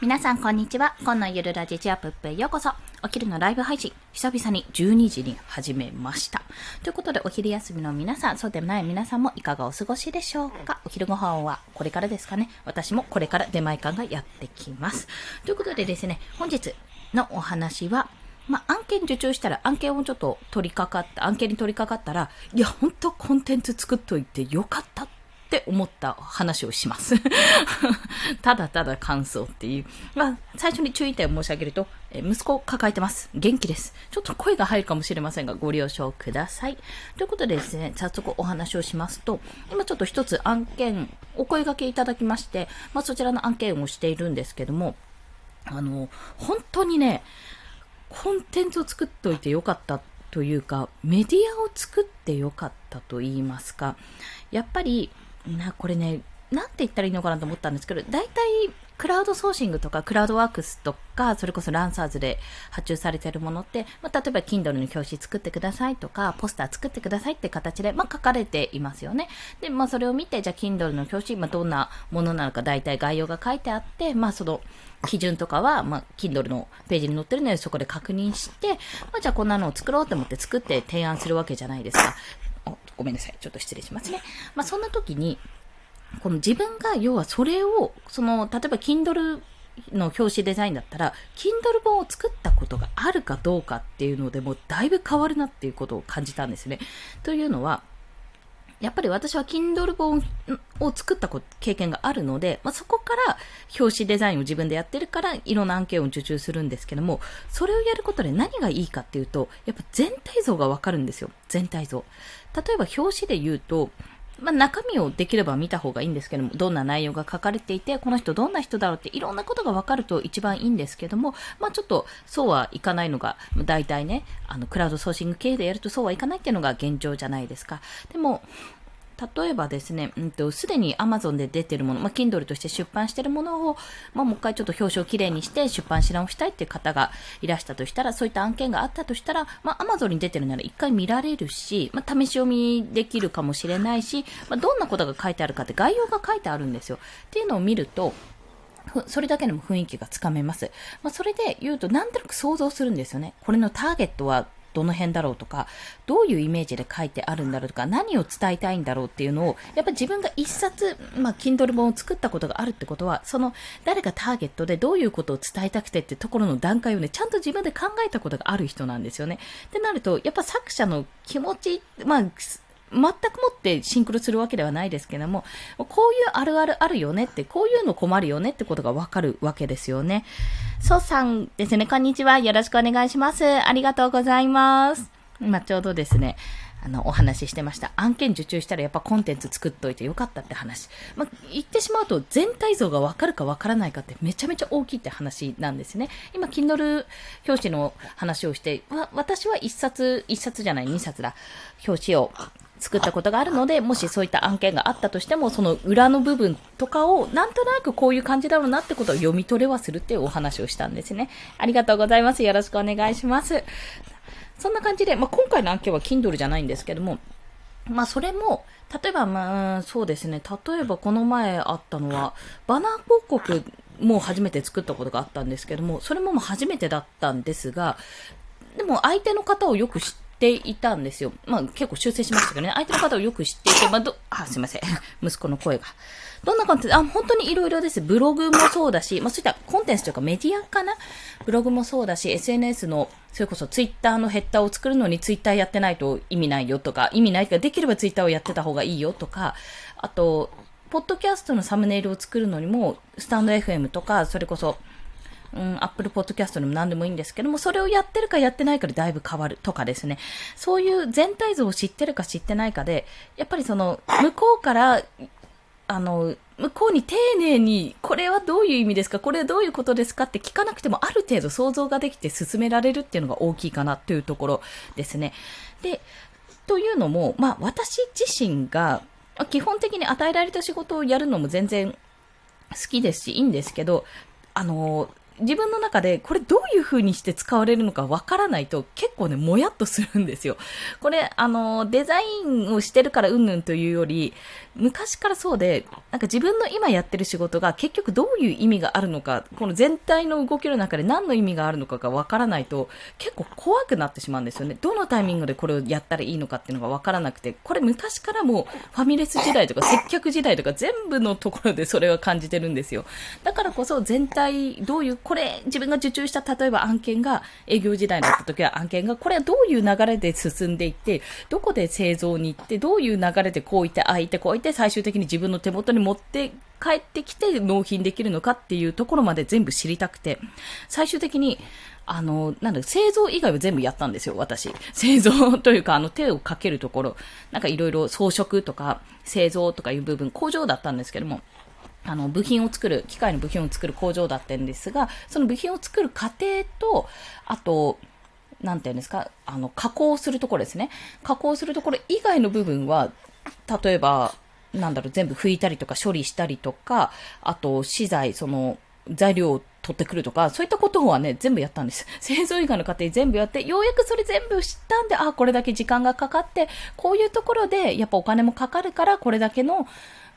皆さん、こんにちは。今のゆるラジチアップへようこそ。お昼のライブ配信、久々に12時に始めました。ということで、お昼休みの皆さん、そうでもない皆さんもいかがお過ごしでしょうか？お昼ご飯はこれからですかね？私もこれから出前館がやってきます。ということでですね、本日のお話は、まあ、案件受注したら、案件をちょっと取り掛かった、案件に取り掛かったら、いや、ほんとコンテンツ作っといてよかったってって思った話をします。ただただ感想っていう。まあ、最初に注意点を申し上げると、え息子を抱えてます。元気です。ちょっと声が入るかもしれませんが、ご了承ください。ということでですね、早速お話をしますと、今ちょっと一つ案件、お声掛けいただきまして、まあ、そちらの案件をしているんですけども、あの、本当にね、コンテンツを作っておいてよかったというか、メディアを作ってよかったと言いますか、やっぱり、な、これね、なんて言ったらいいのかなと思ったんですけど、大体、クラウドソーシングとか、クラウドワークスとか、それこそランサーズで発注されてるものって、まあ、例えば Kindle の表紙作ってくださいとか、ポスター作ってくださいって形で、まあ、書かれていますよね。で、まあ、それを見て、じゃあ Kindle の表紙、まあ、どんなものなのか、大体概要が書いてあって、まあ、その、基準とかは、まあ、Kindle のページに載ってるので、そこで確認して、まあ、じゃあこんなのを作ろうと思って作って提案するわけじゃないですか。ごめんなさい。ちょっと失礼しますね。まあ、そんな時に、この自分が、要はそれを、その、例えば Kindle の表紙デザインだったら、Kindle 本を作ったことがあるかどうかっていうのでもだいぶ変わるなっていうことを感じたんですね。というのは、やっぱり私は Kindle 本を作った経験があるので、まあ、そこから表紙デザインを自分でやってるから、いろんな案件を受注するんですけども、それをやることで何がいいかっていうと、やっぱ全体像がわかるんですよ。全体像。例えば表紙で言うと、まあ、中身をできれば見た方がいいんですけども、どんな内容が書かれていて、この人どんな人だろうっていろんなことがわかると一番いいんですけども、まあ、ちょっとそうはいかないのが、大体ね、あの、クラウドソーシング系でやるとそうはいかないっていうのが現状じゃないですか。でも、例えばですね、うんと、すでに Amazon で出てるもの、まあ、Kindle として出版してるものを、まあ、もう一回ちょっと表紙をきれいにして出版し直したいっていう方がいらしたとしたら、そういった案件があったとしたら、まあ、Amazon に出てるなら一回見られるし、まあ、試し読みできるかもしれないし、まあ、どんなことが書いてあるかって概要が書いてあるんですよ。っていうのを見ると、それだけでも雰囲気がつかめます。まあ、それで言うと、なんとなく想像するんですよね。これのターゲットはどの辺だろうとか、どういうイメージで書いてあるんだろうとか、何を伝えたいんだろうっていうのを、やっぱ自分が一冊、まあ、Kindle 本を作ったことがあるってことは、その、誰がターゲットでどういうことを伝えたくてってところの段階をね、ちゃんと自分で考えたことがある人なんですよね。ってなると、やっぱ作者の気持ち、まあ、全くもってシンクロするわけではないですけども、こういうあるあるあるよねって、こういうの困るよねってことがわかるわけですよね。そうさんですね、こんにちは。よろしくお願いします。ありがとうございます。今ちょうどですね、あの、お話ししてました。案件受注したらやっぱコンテンツ作っといてよかったって話。まあ、言ってしまうと全体像がわかるかわからないかってめちゃめちゃ大きいって話なんですね。今、Kindle 表紙の話をして、わ、私は一冊、一冊じゃない、二冊だ。表紙を作ったことがあるので、もしそういった案件があったとしても、その裏の部分とかを、なんとなくこういう感じだろうなってことを読み取れはするっていうお話をしたんですね。ありがとうございます。よろしくお願いします。そんな感じで、まあ、今回の案件は Kindle じゃないんですけども、まあ、それも、例えば、まあ、そうですね。例えば、この前あったのは、バナー広告も初めて作ったことがあったんですけども、それももう初めてだったんですが、でも相手の方をよく知っていたんですよ。まあ結構修正しましたけどね。相手の方をよく知っていて、まあど、あ、すいません。息子の声が。どんな感じ？で、あ、本当に色々です。ブログもそうだし、まあそういったコンテンツというかメディアかな？ブログもそうだし、SNS の、それこそツイッターのヘッダーを作るのにツイッターやってないと意味ないよとか、意味ないかできればツイッターをやってた方がいいよとか、あと、ポッドキャストのサムネイルを作るのにも、スタンド FM とか、それこそ、うん、Apple Podcast でも何でもいいんですけども、それをやってるかやってないかでだいぶ変わるとかですね。そういう全体像を知ってるか知ってないかで、やっぱりその、向こうから、あの、向こうに丁寧に、これはどういう意味ですかこれはどういうことですかって聞かなくても、ある程度想像ができて進められるっていうのが大きいかなというところですね。で、というのも、まあ、私自身が、基本的に与えられた仕事をやるのも全然好きですし、いいんですけど、あの、自分の中でこれどういう風にして使われるのかわからないと結構ね、もやっとするんですよ。これ、あの、デザインをしてるからうんぬんというより、昔からそうで、なんか自分の今やってる仕事が結局どういう意味があるのか、この全体の動きの中で何の意味があるのかがわからないと結構怖くなってしまうんですよね。どのタイミングでこれをやったらいいのかっていうのがわからなくて、これ昔からもファミレス時代とか接客時代とか全部のところでそれは感じてるんですよ。だからこそ全体どういう、これ自分が受注した例えば案件が営業時代だった時は案件がこれはどういう流れで進んでいって、どこで製造に行って、どういう流れでこういってああいってこういって最終的に自分の手元に持って帰ってきて納品できるのかっていうところまで全部知りたくて、最終的にあの、なんだ、製造以外は全部やったんですよ、私。製造というか、あの、手をかけるところ、なんかいろいろ装飾とか、製造とかいう部分、工場だったんですけども、あの、部品を作る、機械の部品を作る工場だったんですが、その部品を作る過程と、あと、なんていうんですか、あの、加工するところですね。加工するところ以外の部分は、例えば、なんだろう、全部拭いたりとか処理したりとか、あと、資材、その、材料を取ってくるとか、そういったことはね、全部やったんです。製造以外の過程全部やって、ようやくそれ全部知ったんで、あ、これだけ時間がかかって、こういうところで、やっぱお金もかかるから、これだけの、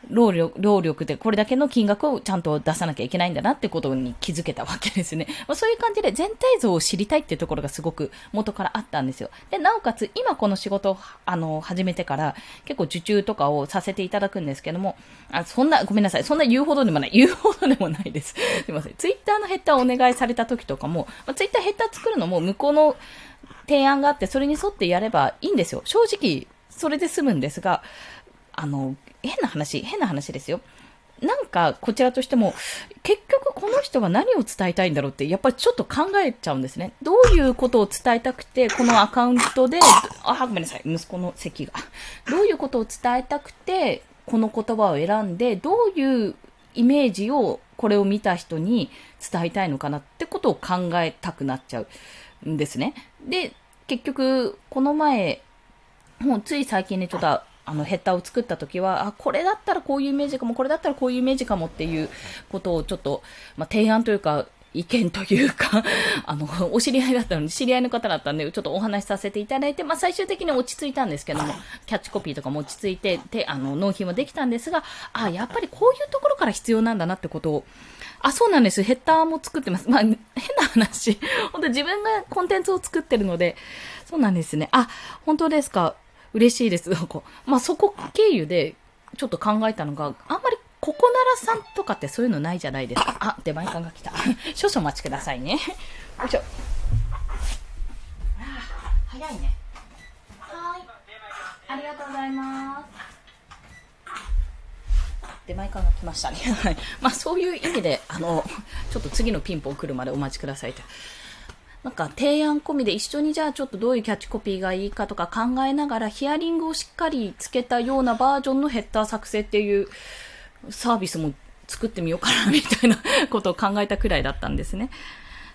労力、労力でこれだけの金額をちゃんと出さなきゃいけないんだなってことに気づけたわけですね。まあ、そういう感じで全体像を知りたいっていうところがすごく元からあったんですよ。で、なおかつ今この仕事をあの始めてから結構受注とかをさせていただくんですけども、あそんな、ごめんなさい。そんな言うほどでもない。言うほどでもないです。すいません。ツイッターのヘッダーをお願いされた時とかも、まあ、ツイッターヘッダー作るのも向こうの提案があってそれに沿ってやればいいんですよ。正直、それで済むんですが、あの、変な話、変な話ですよ。なんか、こちらとしても、結局この人は何を伝えたいんだろうって、やっぱりちょっと考えちゃうんですね。どういうことを伝えたくて、このアカウントで、あ、ごめんなさい、息子の席が。どういうことを伝えたくて、この言葉を選んで、どういうイメージをこれを見た人に伝えたいのかなってことを考えたくなっちゃうんですね。で、結局、この前、もうつい最近ね、ちょっとあのヘッダーを作った時は、あ、これだったらこういうイメージかも、これだったらこういうイメージかもっていうことをちょっと、まあ、提案というか、意見というか あの、お知り合いだったので、知り合いの方だったんで、ちょっとお話しさせていただいて、まあ、最終的に落ち着いたんですけども、キャッチコピーとかも落ち着いて、で、あの、納品もできたんですが、あ、やっぱりこういうところから必要なんだなってことを、あ、そうなんです。ヘッダーも作ってます。まあ、変な話。本当自分がコンテンツを作ってるので、そうなんですね。あ、本当ですか。嬉しいです。まあ、そこ経由でちょっと考えたのが、あんまりここならさんとかってそういうのないじゃないですか。あ、出前館が来た。少々お待ちくださいね。よいしょ。早いね。はい。ありがとうございます。出前館が来ましたね。はい。まあそういう意味で、あの、ちょっと次のピンポン来るまでお待ちくださいと。なんか提案込みで一緒にじゃあちょっとどういうキャッチコピーがいいかとか考えながらヒアリングをしっかりつけたようなバージョンのヘッダー作成っていうサービスも作ってみようかなみたいなことを考えたくらいだったんですね。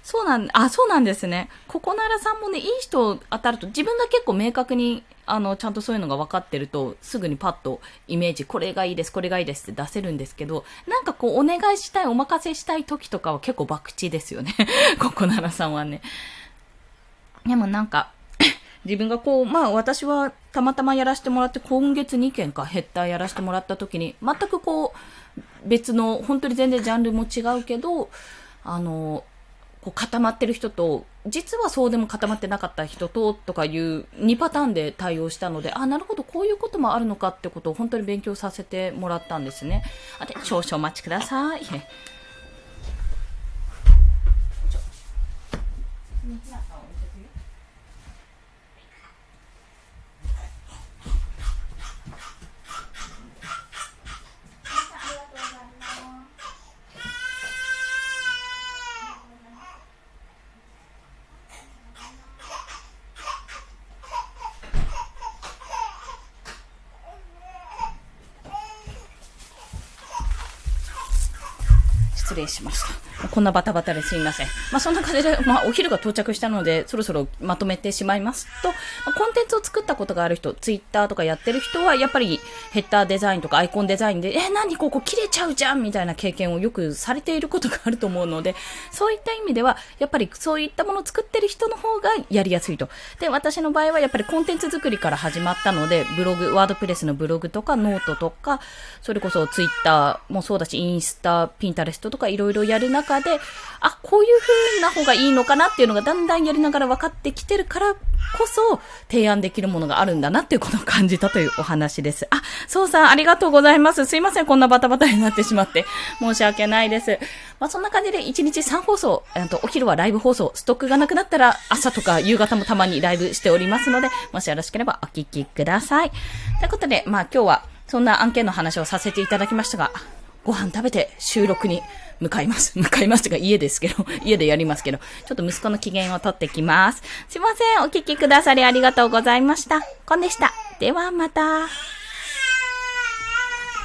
そうなん、あ、そうなんですね。ここならさんもね、いい人当たると、自分が結構明確に、あの、ちゃんとそういうのが分かってると、すぐにパッとイメージ、これがいいです、これがいいですって出せるんですけど、なんかこう、お願いしたい、お任せしたい時とかは結構博打ですよね。ここならさんはね。でもなんか、自分がこう、まあ私はたまたまやらせてもらって、今月2件かヘッダーやらせてもらった時に、全くこう、別の、本当に全然ジャンルも違うけど、あの、固まってる人と、実はそうでも固まってなかった人と、とかいう2パターンで対応したので、あ、なるほど、こういうこともあるのかってことを本当に勉強させてもらったんですね。あ、で、少々お待ちください。失礼しました。こんなバタバタですいません。まあ、そんな感じで、まあ、お昼が到着したので、そろそろまとめてしまいますと、ま、コンテンツを作ったことがある人、ツイッターとかやってる人は、やっぱりヘッダーデザインとかアイコンデザインで、え、何ここ切れちゃうじゃんみたいな経験をよくされていることがあると思うので、そういった意味では、やっぱりそういったものを作ってる人の方がやりやすいと。で、私の場合はやっぱりコンテンツ作りから始まったので、ブログ、ワードプレスのブログとかノートとか、それこそツイッターもそうだし、インスタ、ピンタレストとかいろいろやる中中で、あ、こういう風な方がいいのかなっていうのがだんだんやりながら分かってきてるからこそ提案できるものがあるんだなっていうことを感じたというお話です。あ、そうさんありがとうございます。すいません、こんなバタバタになってしまって。申し訳ないです。まあそんな感じで1日3放送、えっと、お昼はライブ放送、ストックがなくなったら朝とか夕方もたまにライブしておりますので、もしよろしければお聞きください。ということで、まあ今日はそんな案件の話をさせていただきましたが、ご飯食べて収録に向かいます。向かいますとか家ですけど、家でやりますけど、ちょっと息子の機嫌をとってきます。すいません。お聞きくださりありがとうございました。コンでした。ではまた。